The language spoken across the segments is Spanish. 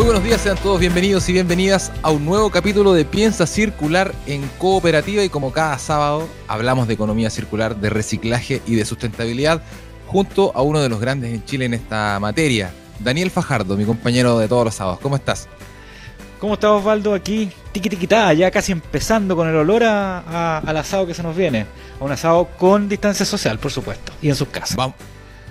Muy buenos días, sean todos bienvenidos y bienvenidas a un nuevo capítulo de Piensa Circular en Cooperativa y como cada sábado hablamos de economía circular, de reciclaje y de sustentabilidad junto a uno de los grandes en Chile en esta materia, Daniel Fajardo, mi compañero de todos los sábados. ¿Cómo estás? ¿Cómo estás Osvaldo? Aquí tiqui ya casi empezando con el olor al asado que se nos viene. A un asado con distancia social, por supuesto, y en sus casas.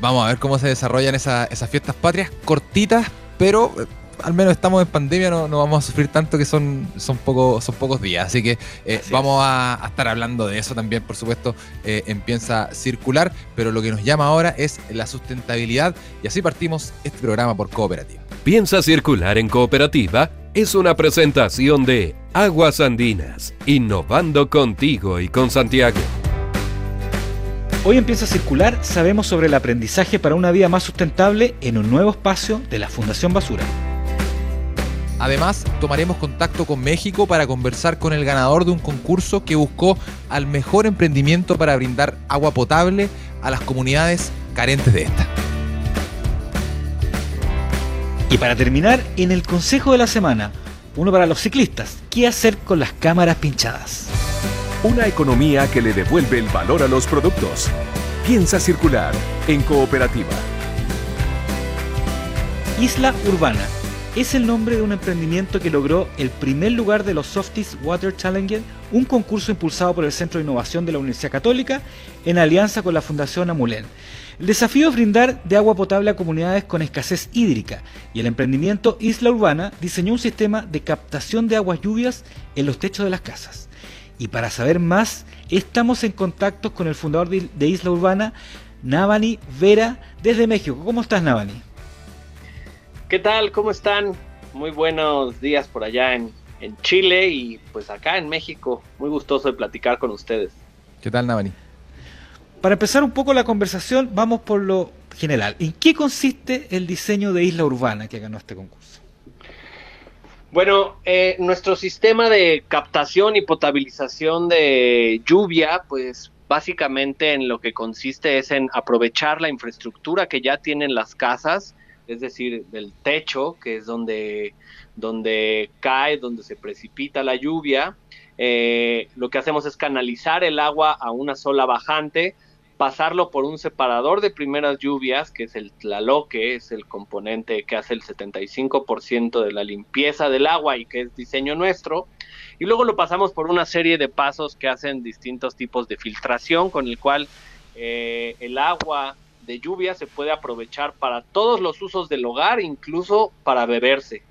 Vamos, a ver cómo se desarrollan esas fiestas patrias cortitas, pero al menos estamos en pandemia, no, no, vamos a sufrir tanto que son, son, poco, son pocos días. Así que eh, vamos a, estar hablando de eso también, por supuesto, eh, en Piensa Circular. Pero lo que nos llama ahora es la sustentabilidad y así partimos este programa por cooperativa. Piensa Circular en cooperativa es una presentación de Aguas Andinas, innovando contigo y con Santiago. Hoy empieza a circular, sabemos sobre el aprendizaje para una vida más sustentable en un nuevo espacio de la Fundación Basura. Además, tomaremos contacto con México para conversar con el ganador de un concurso que buscó al mejor emprendimiento para brindar agua potable a las comunidades carentes de esta. Y para terminar, en el consejo de la semana, uno para los ciclistas, ¿qué hacer con las cámaras pinchadas? Una economía que le devuelve el valor a los productos. Piensa circular en cooperativa. Isla Urbana es el nombre de un emprendimiento que logró el primer lugar de los Softies Water Challenger, un concurso impulsado por el Centro de Innovación de la Universidad Católica en alianza con la Fundación Amulén. El desafío es brindar de agua potable a comunidades con escasez hídrica y el emprendimiento Isla Urbana diseñó un sistema de captación de aguas lluvias en los techos de las casas. Y para saber más, estamos en contacto con el fundador de Isla Urbana, Navani Vera, desde México. ¿Cómo estás, Navani? ¿Qué tal? ¿Cómo están? Muy buenos días por allá en, Chile y pues acá en México. Muy gustoso de platicar con ustedes. ¿Qué tal, Navani? Para empezar un poco la conversación, vamos por lo general. ¿En qué consiste el diseño de Isla Urbana que ganó este concurso? Bueno, eh, nuestro sistema de captación y potabilización de lluvia, pues básicamente en lo que consiste es en aprovechar la infraestructura que ya tienen las casas es decir, del techo, que es donde, donde cae, donde se precipita la lluvia. Eh, lo que hacemos es canalizar el agua a una sola bajante, pasarlo por un separador de primeras lluvias, que es el tlaloque, es el componente que hace el 75% de la limpieza del agua y que es diseño nuestro. Y luego lo pasamos por una serie de pasos que hacen distintos tipos de filtración, con el cual eh, el agua de lluvia se puede aprovechar para todos los usos del hogar, incluso para beberse.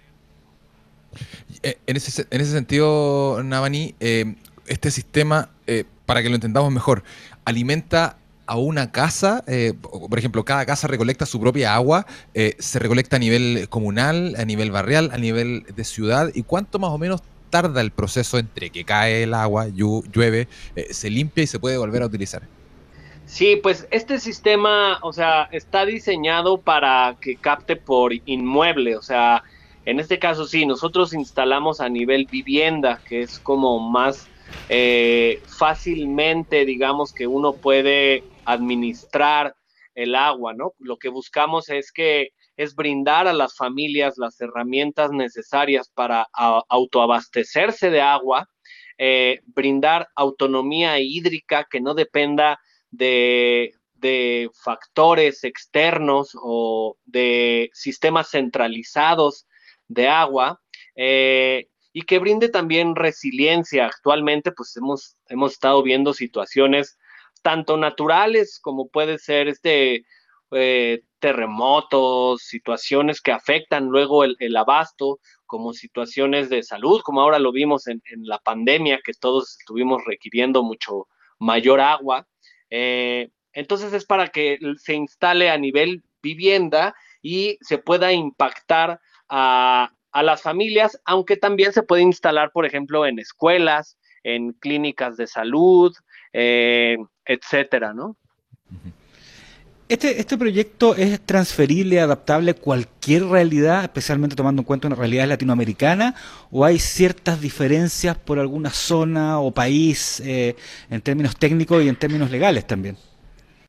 Eh, en ese, en ese sentido, Navani, eh, este sistema, eh, para que lo entendamos mejor, alimenta a una casa, por ejemplo, cada casa recolecta su propia agua, se recolecta a nivel comunal, a nivel barrial, a nivel de ciudad, y cuánto más o menos tarda el proceso entre que cae el agua, llueve, se limpia y se puede volver a utilizar. Sí, pues este sistema, o sea, está diseñado para que capte por inmueble, o sea, en este caso sí, nosotros instalamos a nivel vivienda, que es como más eh, fácilmente, digamos, que uno puede administrar el agua, ¿no? Lo que buscamos es que es brindar a las familias las herramientas necesarias para autoabastecerse de agua, eh, brindar autonomía hídrica que no dependa de, factores externos o de sistemas centralizados de agua eh, y que brinde también resiliencia. Actualmente, pues hemos, hemos estado viendo situaciones tanto naturales como puede ser este eh, terremotos, situaciones que afectan luego el, abasto, como situaciones de salud, como ahora lo vimos en, en, la pandemia, que todos estuvimos requiriendo mucho mayor agua. Eh, entonces es para que se instale a nivel vivienda y se pueda impactar a, las familias, aunque también se puede instalar, por ejemplo, en escuelas, en clínicas de salud, eh, etcétera, ¿no? Este, este proyecto es transferible, adaptable a cualquier realidad, especialmente tomando en cuenta una realidad latinoamericana, o hay ciertas diferencias por alguna zona o país eh, en términos técnicos y en términos legales también.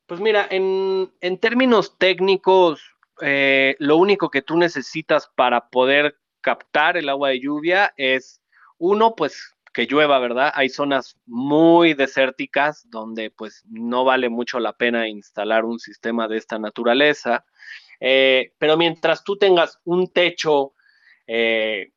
Pues mira, en, en términos técnicos, eh, lo único que tú necesitas para poder captar el agua de lluvia es, uno, pues que llueva, ¿verdad? Hay zonas muy desérticas donde pues no vale mucho la pena instalar un sistema de esta naturaleza, eh, pero mientras tú tengas un techo eh,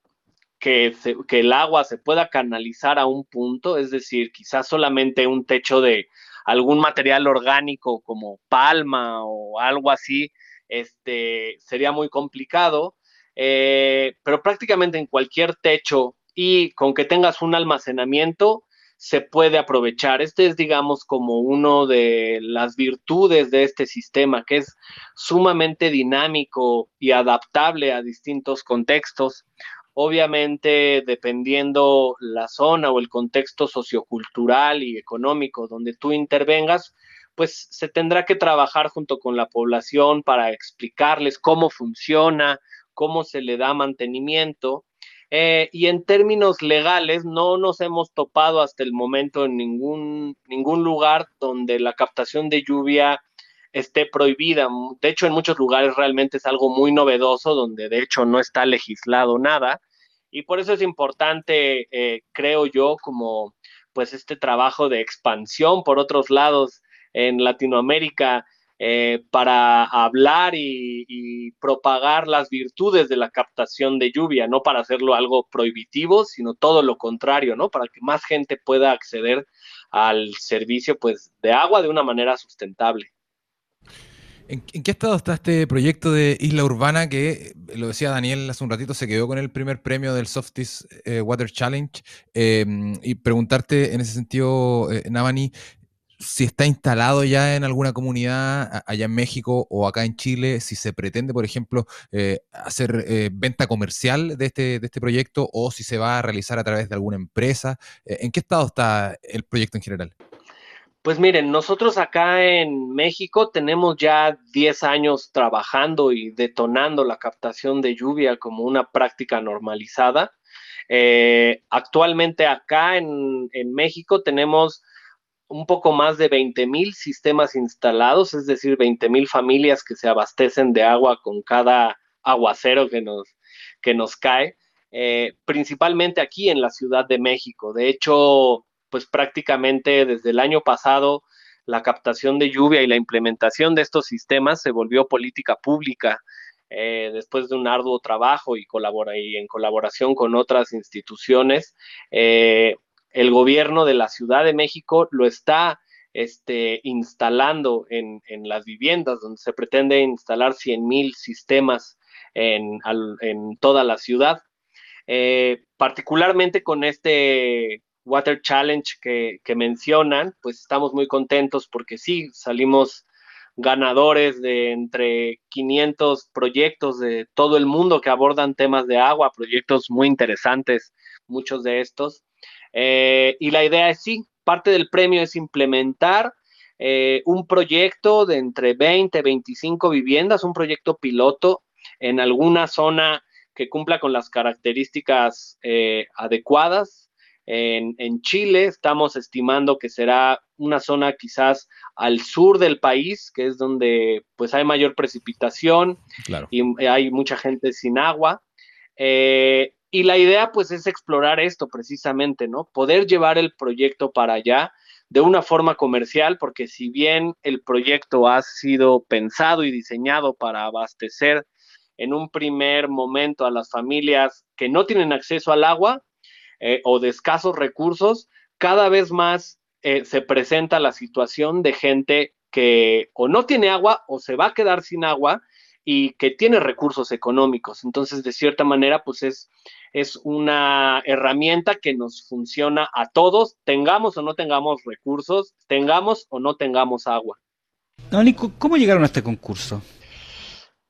que, el agua se pueda canalizar a un punto, es decir, quizás solamente un techo de algún material orgánico como palma o algo así, este, sería muy complicado, eh, pero prácticamente en cualquier techo y con que tengas un almacenamiento se puede aprovechar. Este es, digamos, como uno de las virtudes de este sistema, que es sumamente dinámico y adaptable a distintos contextos. Obviamente, dependiendo la zona o el contexto sociocultural y económico donde tú intervengas, pues se tendrá que trabajar junto con la población para explicarles cómo funciona, cómo se le da mantenimiento eh, y en términos legales, no nos hemos topado hasta el momento en ningún, ningún lugar donde la captación de lluvia esté prohibida. De hecho, en muchos lugares realmente es algo muy novedoso, donde de hecho no está legislado nada. Y por eso es importante, eh, creo yo, como pues este trabajo de expansión por otros lados en Latinoamérica eh, para hablar y, propagar las virtudes de la captación de lluvia, no para hacerlo algo prohibitivo, sino todo lo contrario, ¿no? Para que más gente pueda acceder al servicio pues, de agua de una manera sustentable. ¿En, qué estado está este proyecto de Isla Urbana que, lo decía Daniel hace un ratito, se quedó con el primer premio del Softies eh, Water Challenge? Eh, y preguntarte en ese sentido, Navani, si está instalado ya en alguna comunidad allá en México o acá en Chile, si se pretende, por ejemplo, eh, hacer eh, venta comercial de este, de este proyecto o si se va a realizar a través de alguna empresa. Eh, ¿En qué estado está el proyecto en general? Pues miren, nosotros acá en México tenemos ya 10 años trabajando y detonando la captación de lluvia como una práctica normalizada. actualmente acá en, en México tenemos un poco más de 20 mil sistemas instalados, es decir, 20 mil familias que se abastecen de agua con cada aguacero que nos, que nos cae, eh, principalmente aquí en la Ciudad de México. De hecho, pues prácticamente desde el año pasado, la captación de lluvia y la implementación de estos sistemas se volvió política pública. Eh, después de un arduo trabajo y en colaboración con otras instituciones, eh, el gobierno de la Ciudad de México lo está este, instalando en, las viviendas, donde se pretende instalar 100 mil sistemas en, toda la ciudad. Eh, particularmente con este Water Challenge que, que, mencionan, pues estamos muy contentos porque sí, salimos ganadores de entre 500 proyectos de todo el mundo que abordan temas de agua, proyectos muy interesantes, muchos de estos. Eh, y la idea es sí, parte del premio es implementar eh, un proyecto de entre 20 y 25 viviendas, un proyecto piloto en alguna zona que cumpla con las características eh, adecuadas. En, Chile estamos estimando que será una zona quizás al sur del país, que es donde pues hay mayor precipitación y hay mucha gente sin agua. Y la idea pues es explorar esto precisamente, ¿no? Poder llevar el proyecto para allá de una forma comercial, porque si bien el proyecto ha sido pensado y diseñado para abastecer en un primer momento a las familias que no tienen acceso al agua eh, o de escasos recursos, cada vez más eh, se presenta la situación de gente que o no tiene agua o se va a quedar sin agua y que tiene recursos económicos. Entonces, de cierta manera, pues es es una herramienta que nos funciona a todos, tengamos o no tengamos recursos, tengamos o no tengamos agua. Nico, ¿cómo llegaron a este concurso?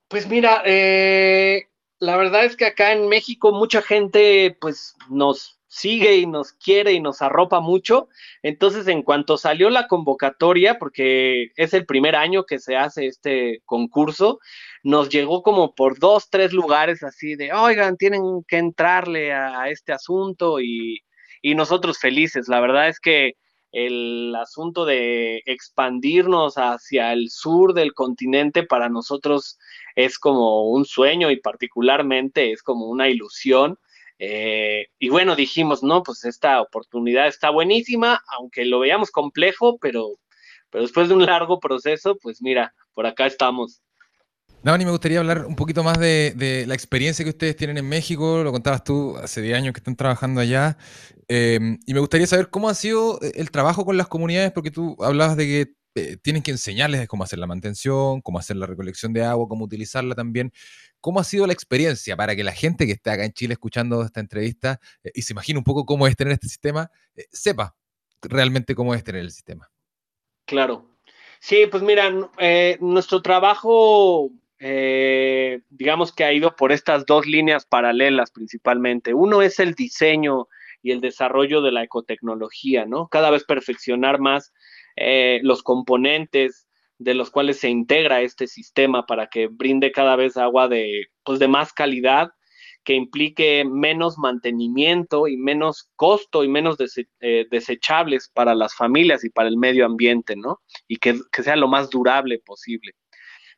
Pues mira, eh, la verdad es que acá en México mucha gente pues nos sigue y nos quiere y nos arropa mucho. Entonces, en cuanto salió la convocatoria, porque es el primer año que se hace este concurso, nos llegó como por dos, tres lugares así de, oigan, tienen que entrarle a, este asunto y, y nosotros felices. La verdad es que el asunto de expandirnos hacia el sur del continente para nosotros es como un sueño y particularmente es como una ilusión. Eh, y bueno, dijimos, no, pues esta oportunidad está buenísima, aunque lo veíamos complejo, pero, pero después de un largo proceso, pues mira, por acá estamos. Navani, me gustaría hablar un poquito más de, la experiencia que ustedes tienen en México. Lo contabas tú, hace 10 años que están trabajando allá. Em, y me gustaría saber cómo ha sido el trabajo con las comunidades, porque tú hablabas de que eh, tienen que enseñarles cómo hacer la mantención, cómo hacer la recolección de agua, cómo utilizarla también. ¿Cómo ha sido la experiencia para que la gente que está acá en Chile escuchando esta entrevista eh, y se imagine un poco cómo es tener este sistema, eh, sepa realmente cómo es tener el sistema? Claro. Sí, pues mira, nuestro trabajo, digamos que ha ido por estas dos líneas paralelas principalmente. Uno es el diseño y el desarrollo de la ecotecnología, ¿no? Cada vez perfeccionar más los componentes, de los cuales se integra este sistema para que brinde cada vez agua de, pues de más calidad, que implique menos mantenimiento y menos costo y menos eh, desechables para las familias y para el medio ambiente, ¿no? Y que, que sea lo más durable posible.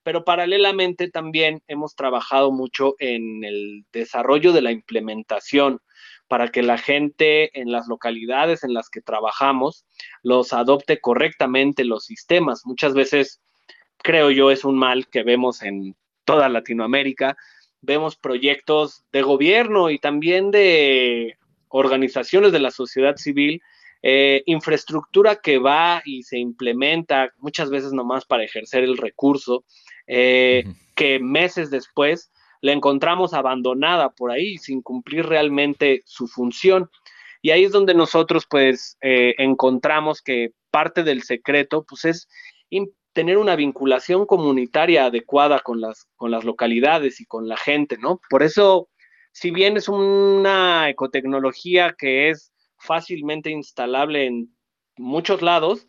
Pero paralelamente también hemos trabajado mucho en el desarrollo de la implementación para que la gente en las localidades en las que trabajamos los adopte correctamente los sistemas. Muchas veces, creo yo, es un mal que vemos en toda Latinoamérica. Vemos proyectos de gobierno y también de organizaciones de la sociedad civil, eh, infraestructura que va y se implementa muchas veces nomás para ejercer el recurso, eh, que meses después la encontramos abandonada por ahí sin cumplir realmente su función. Y ahí es donde nosotros pues eh, encontramos que parte del secreto pues es tener una vinculación comunitaria adecuada con las, con las localidades y con la gente, ¿no? Por eso, si bien es una ecotecnología que es fácilmente instalable en muchos lados,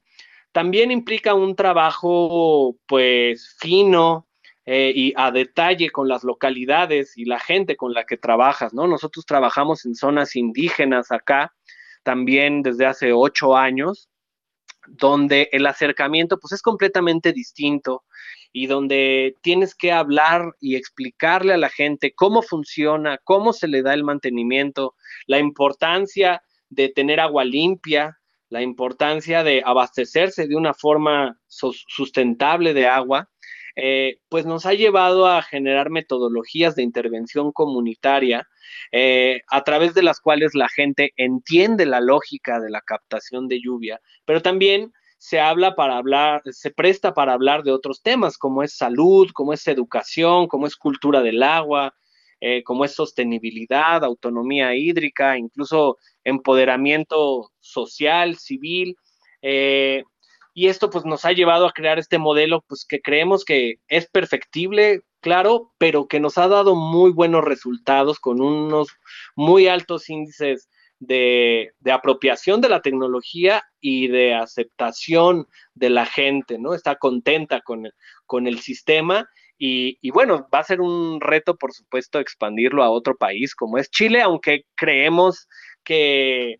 también implica un trabajo pues fino, eh, y a detalle con las localidades y la gente con la que trabajas, ¿no? Nosotros trabajamos en zonas indígenas acá, también desde hace ocho años, donde el acercamiento pues es completamente distinto y donde tienes que hablar y explicarle a la gente cómo funciona, cómo se le da el mantenimiento, la importancia de tener agua limpia, la importancia de abastecerse de una forma sustentable de agua eh, pues nos ha llevado a generar metodologías de intervención comunitaria eh, a través de las cuales la gente entiende la lógica de la captación de lluvia, pero también se habla para hablar, se presta para hablar de otros temas como es salud, como es educación, como es cultura del agua, eh, como es sostenibilidad, autonomía hídrica, incluso empoderamiento social, civil. Y esto pues nos ha llevado a crear este modelo pues que creemos que es perfectible, claro, pero que nos ha dado muy buenos resultados con unos muy altos índices de, apropiación de la tecnología y de aceptación de la gente, ¿no? Está contenta con el, con el sistema y, y, bueno, va a ser un reto, por supuesto, expandirlo a otro país como es Chile, aunque creemos que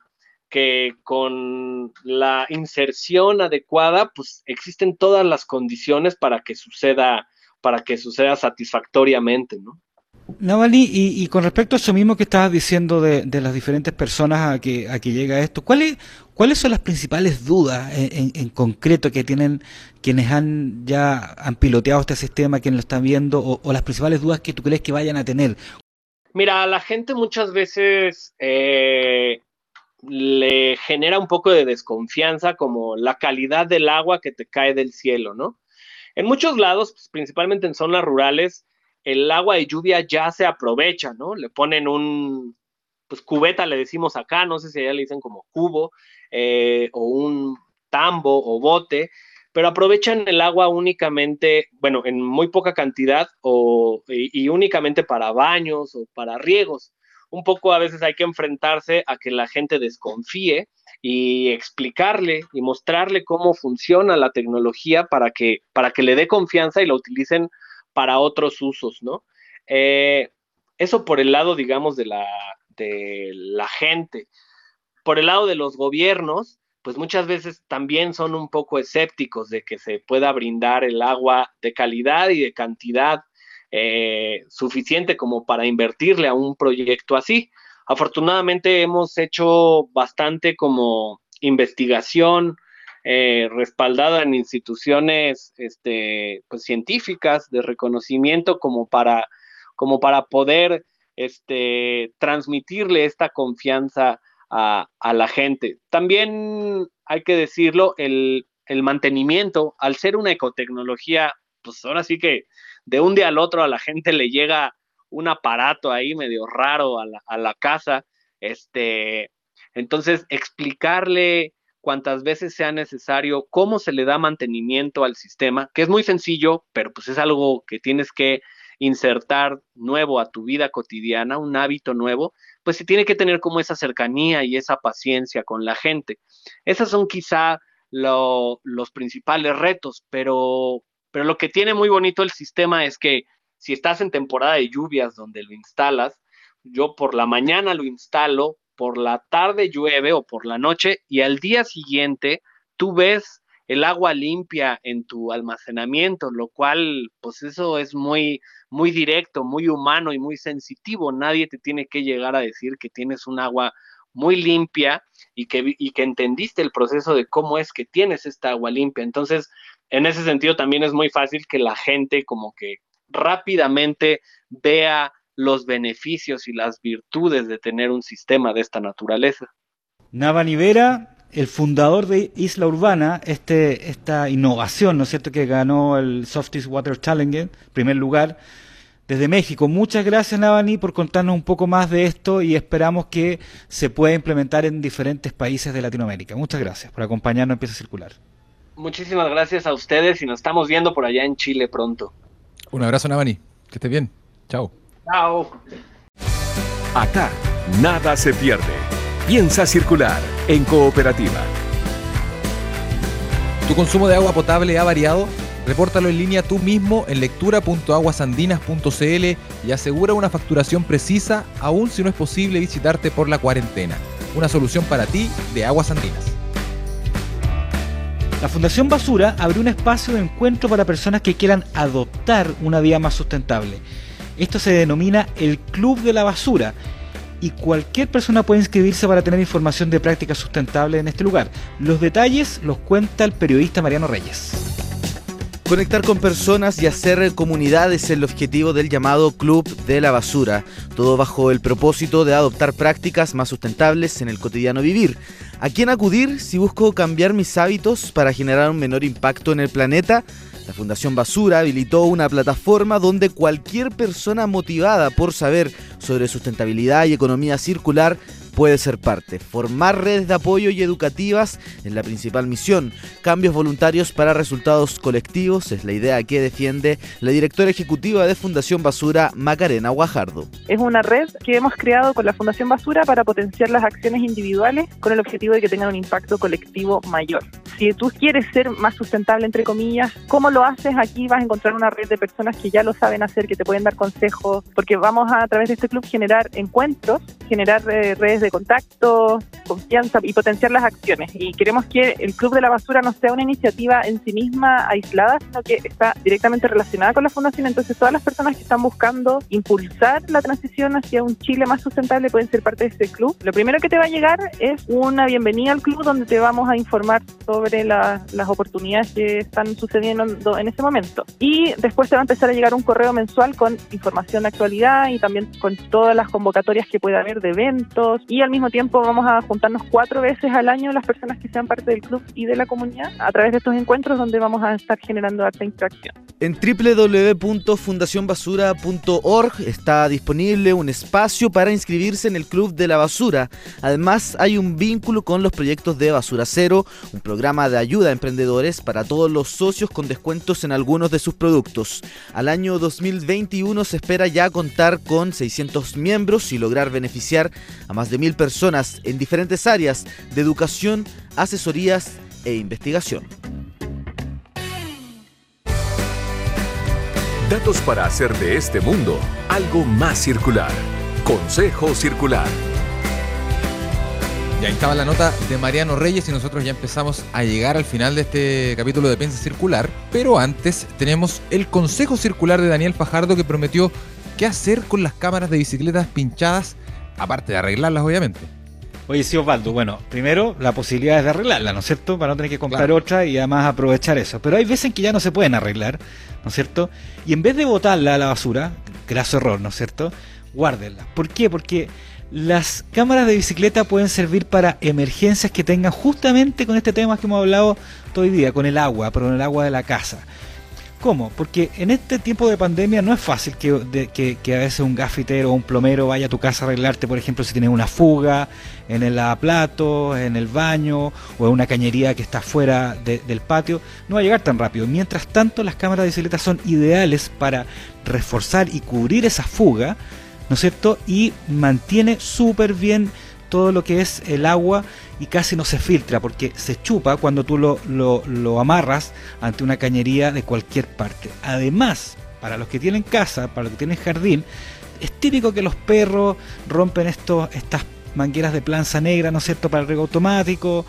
que con la inserción adecuada, pues existen todas las condiciones para que suceda, para que suceda satisfactoriamente, ¿no? Navali, y, con respecto a eso mismo que estabas diciendo de, las diferentes personas a que, a que llega esto, ¿cuáles, ¿cuáles son las principales dudas en, concreto que tienen quienes han ya han piloteado este sistema, quienes lo están viendo, o, o, las principales dudas que tú crees que vayan a tener? Mira, la gente muchas veces eh, le genera un poco de desconfianza como la calidad del agua que te cae del cielo, ¿no? En muchos lados, pues, principalmente en zonas rurales, el agua de lluvia ya se aprovecha, ¿no? Le ponen un, pues cubeta le decimos acá, no sé si allá le dicen como cubo, eh, o un tambo o bote, pero aprovechan el agua únicamente, bueno, en muy poca cantidad o, y únicamente para baños o para riegos un poco a veces hay que enfrentarse a que la gente desconfíe y explicarle y mostrarle cómo funciona la tecnología para que, para que le dé confianza y la utilicen para otros usos, ¿no? Eh, eso por el lado, digamos, de la, de la gente. Por el lado de los gobiernos, pues muchas veces también son un poco escépticos de que se pueda brindar el agua de calidad y de cantidad eh, suficiente como para invertirle a un proyecto así. Afortunadamente hemos hecho bastante como investigación eh, respaldada en instituciones este, pues, científicas de reconocimiento como para, como para poder este, transmitirle esta confianza a, la gente. También hay que decirlo, el, el mantenimiento, al ser una ecotecnología, pues ahora sí que de un día al otro a la gente le llega un aparato ahí medio raro a la, casa, este, entonces explicarle cuantas veces sea necesario cómo se le da mantenimiento al sistema, que es muy sencillo, pero pues es algo que tienes que insertar nuevo a tu vida cotidiana, un hábito nuevo, pues se tiene que tener como esa cercanía y esa paciencia con la gente. Esos son quizá los principales retos, pero, pero lo que tiene muy bonito el sistema es que si estás en temporada de lluvias donde lo instalas, yo por la mañana lo instalo, por la tarde llueve o por la noche y al día siguiente tú ves el agua limpia en tu almacenamiento, lo cual, pues eso es muy, muy directo, muy humano y muy sensitivo. Nadie te tiene que llegar a decir que tienes un agua muy limpia y que, y que entendiste el proceso de cómo es que tienes esta agua limpia. Entonces, en ese sentido también es muy fácil que la gente como que rápidamente vea los beneficios y las virtudes de tener un sistema de esta naturaleza. Nava Nivera, el fundador de Isla Urbana, este, esta innovación, ¿no es cierto?, que ganó el Softies Water Challenge, primer lugar, desde México. Muchas gracias, Navani, por contarnos un poco más de esto y esperamos que se pueda implementar en diferentes países de Latinoamérica. Muchas gracias por acompañarnos en Pieza Circular. Muchísimas gracias a ustedes y nos estamos viendo por allá en Chile pronto. Un abrazo, Navani. Que estés bien. Chao. Chao. Acá, nada se pierde. Piensa circular en cooperativa. ¿Tu consumo de agua potable ha variado? Repórtalo en línea tú mismo en lectura.aguasandinas.cl y asegura una facturación precisa, aun si no es posible visitarte por la cuarentena. Una solución para ti de Aguas Andinas. La Fundación Basura abrió un espacio de encuentro para personas que quieran adoptar una vida más sustentable. Esto se denomina el Club de la Basura y cualquier persona puede inscribirse para tener información de prácticas sustentables en este lugar. Los detalles los cuenta el periodista Mariano Reyes. Conectar con personas y hacer comunidad es el objetivo del llamado Club de la Basura, todo bajo el propósito de adoptar prácticas más sustentables en el cotidiano vivir. ¿A quién acudir si busco cambiar mis hábitos para generar un menor impacto en el planeta? La Fundación Basura habilitó una plataforma donde cualquier persona motivada por saber sobre sustentabilidad y economía circular puede ser parte. Formar redes de apoyo y educativas es la principal misión. Cambios voluntarios para resultados colectivos es la idea que defiende la directora ejecutiva de Fundación Basura, Macarena Guajardo. Es una red que hemos creado con la Fundación Basura para potenciar las acciones individuales con el objetivo de que tengan un impacto colectivo mayor. Si tú quieres ser más sustentable, entre comillas, ¿cómo lo haces? Aquí vas a encontrar una red de personas que ya lo saben hacer, que te pueden dar consejos, porque vamos a, través de este club generar encuentros, generar eh, redes de de contacto, confianza y potenciar las acciones. Y queremos que el Club de la Basura no sea una iniciativa en sí misma aislada, sino que está directamente relacionada con la Fundación. Entonces, todas las personas que están buscando impulsar la transición hacia un Chile más sustentable pueden ser parte de este club. Lo primero que te va a llegar es una bienvenida al club donde te vamos a informar sobre las oportunidades que están sucediendo en este momento. Y después te va a empezar a llegar un correo mensual con información de actualidad y también con todas las convocatorias que pueda haber de eventos al mismo tiempo vamos a juntarnos cuatro veces al año las personas que sean parte del club y de la comunidad a través de estos encuentros donde vamos a estar generando alta interacción. En www.fundacionbasura.org está disponible un espacio para inscribirse en el Club de la Basura. Además, hay un vínculo con los proyectos de Basura Cero, un programa de ayuda a emprendedores para todos los socios con descuentos en algunos de sus productos. Al año 2021 se espera ya contar con 600 miembros y lograr beneficiar a más de mil personas en diferentes áreas de educación, asesorías e investigación. Datos para hacer de este mundo algo más circular. Consejo Circular. Ya estaba la nota de Mariano Reyes y nosotros ya empezamos a llegar al final de este capítulo de Piensa Circular. Pero antes tenemos el Consejo Circular de Daniel Fajardo que prometió qué hacer con las cámaras de bicicletas pinchadas, aparte de arreglarlas obviamente. Oye, sí, Osvaldo, bueno, primero la posibilidad es de arreglarla, ¿no es cierto? Para no tener que comprar otra y además aprovechar eso. Pero hay veces en que ya no se pueden arreglar, ¿no es cierto? Y en vez de botarla a la basura, graso error, ¿no es cierto? Guárdenla. ¿Por qué? Porque las cámaras de bicicleta pueden servir para emergencias que tengan justamente con este tema que hemos hablado todo el día, con el agua, pero con el agua de la casa. ¿Cómo? Porque en este tiempo de pandemia no es fácil que, que, a veces un gafitero o un plomero vaya a tu casa a arreglarte, por ejemplo, si tienes una fuga en el lavaplato, en el baño o en una cañería que está fuera del patio. No va a llegar tan rápido. Mientras tanto, las cámaras de bicicleta son ideales para reforzar y cubrir esa fuga, ¿no es cierto? Y mantiene súper bien todo lo que es el agua y casi no se filtra porque se chupa cuando tú lo, lo, amarras ante una cañería de cualquier parte. Además, para los que tienen casa, para los que tienen jardín, es típico que los perros rompen estos, estas mangueras de planza negra, ¿no es cierto?, para el riego automático,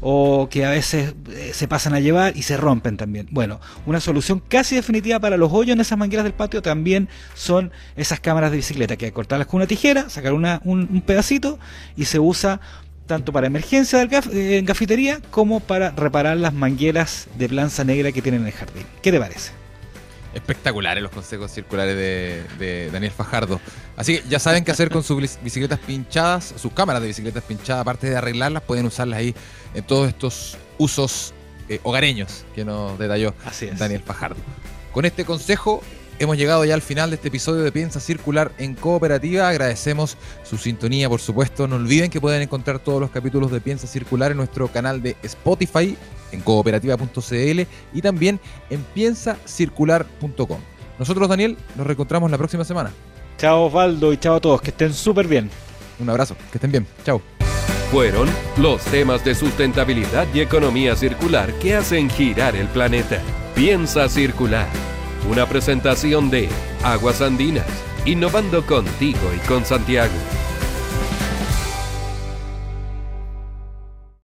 o que a veces eh, se pasan a llevar y se rompen también. Bueno, una solución casi definitiva para los hoyos en esas mangueras del patio también son esas cámaras de bicicleta, que hay que cortarlas con una tijera, sacar una, un, pedacito y se usa tanto para emergencia eh, en cafetería como para reparar las mangueras de planza negra que tienen en el jardín. ¿Qué te parece? Espectaculares los consejos circulares de, Daniel Fajardo. Así que ya saben qué hacer con sus bicicletas pinchadas, sus cámaras de bicicletas pinchadas, aparte de arreglarlas, pueden usarlas ahí en todos estos usos eh, hogareños que nos detalló Daniel Fajardo. Con este consejo hemos llegado ya al final de este episodio de Piensa Circular en Cooperativa. Agradecemos su sintonía, por supuesto. No olviden que pueden encontrar todos los capítulos de Piensa Circular en nuestro canal de Spotify en cooperativa.cl y también en piensacircular.com. Nosotros, Daniel, nos reencontramos la próxima semana. Chao Osvaldo y chao a todos, que estén súper bien. Un abrazo, que estén bien. Chao. Fueron los temas de sustentabilidad y economía circular que hacen girar el planeta. Piensa circular. Una presentación de Aguas Andinas, innovando contigo y con Santiago.